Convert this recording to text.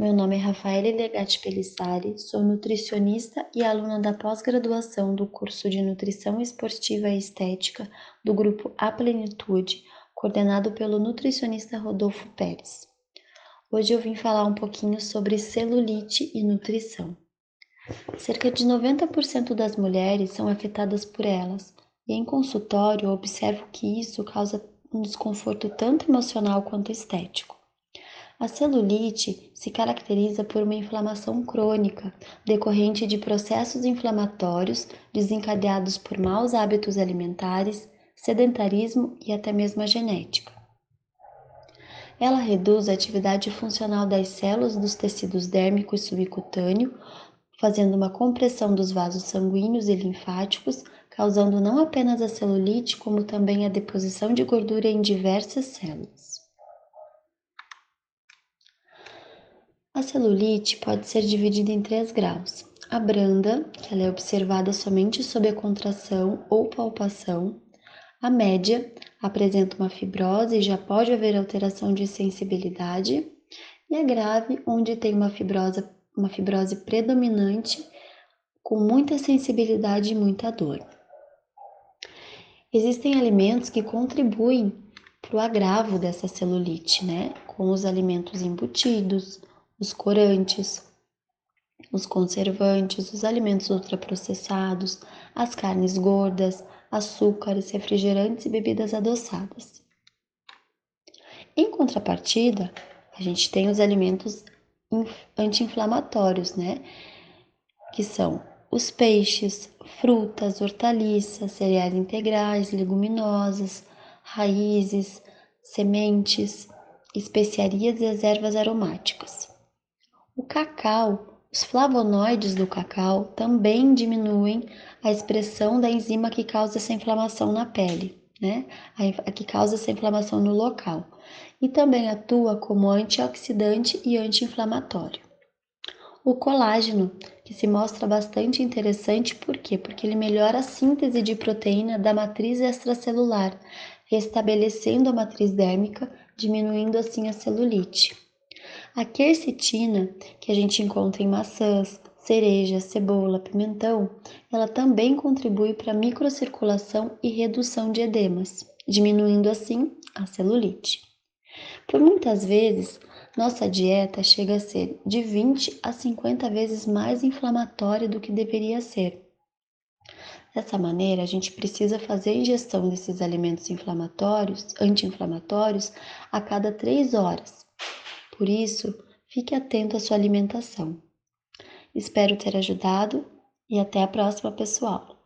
Rafaela Legatti Pelissari, sou nutricionista e aluna da pós-graduação do curso de Nutrição Esportiva e Estética do grupo A Plenitude, coordenado pelo nutricionista Rodolfo Pérez. Hoje eu vim falar um pouquinho sobre celulite e nutrição. Cerca de 90% das mulheres são afetadas por elas, e em consultório eu observo que isso causa um desconforto tanto emocional quanto estético. A celulite se caracteriza por uma inflamação crônica decorrente de processos inflamatórios desencadeados por maus hábitos alimentares, sedentarismo e até mesmo a genética. Ela reduz a atividade funcional das células dos tecidos dérmico e subcutâneo, fazendo uma compressão dos vasos sanguíneos e linfáticos, causando não apenas a celulite, como também a deposição de gordura em diversas células. A celulite pode ser dividida em três graus. A branda, que ela é observada somente sob a contração ou palpação. A média apresenta uma fibrose e já pode haver alteração de sensibilidade. E a grave, onde tem uma fibrose, uma fibrose predominante com muita sensibilidade e muita dor. Existem alimentos que contribuem para o agravo dessa celulite, né? Com os alimentos embutidos, os corantes, os conservantes, os alimentos ultraprocessados, as carnes gordas, açúcares, refrigerantes e bebidas adoçadas. Em contrapartida, a gente tem os alimentos anti-inflamatórios, né? Que são os peixes, frutas, hortaliças, cereais integrais, leguminosas, raízes, sementes, especiarias e as ervas aromáticas. O cacau, os flavonoides do cacau também diminuem a expressão da enzima que causa essa inflamação na pele, né? A que causa essa inflamação no local. E também atua como antioxidante e anti-inflamatório. O colágeno, que se mostra bastante interessante, por quê? Porque ele melhora a síntese de proteína da matriz extracelular, restabelecendo a matriz dérmica, diminuindo assim a celulite. A quercetina, que a gente encontra em maçãs, cereja, cebola, pimentão, ela também contribui para a microcirculação e redução de edemas, diminuindo assim a celulite. Por muitas vezes, nossa dieta chega a ser de 20 a 50 vezes mais inflamatória do que deveria ser. Dessa maneira, a gente precisa fazer a ingestão desses alimentos inflamatórios, anti-inflamatórios, a cada 3 horas, por isso, fique atento à sua alimentação. Espero ter ajudado e até a próxima, pessoal!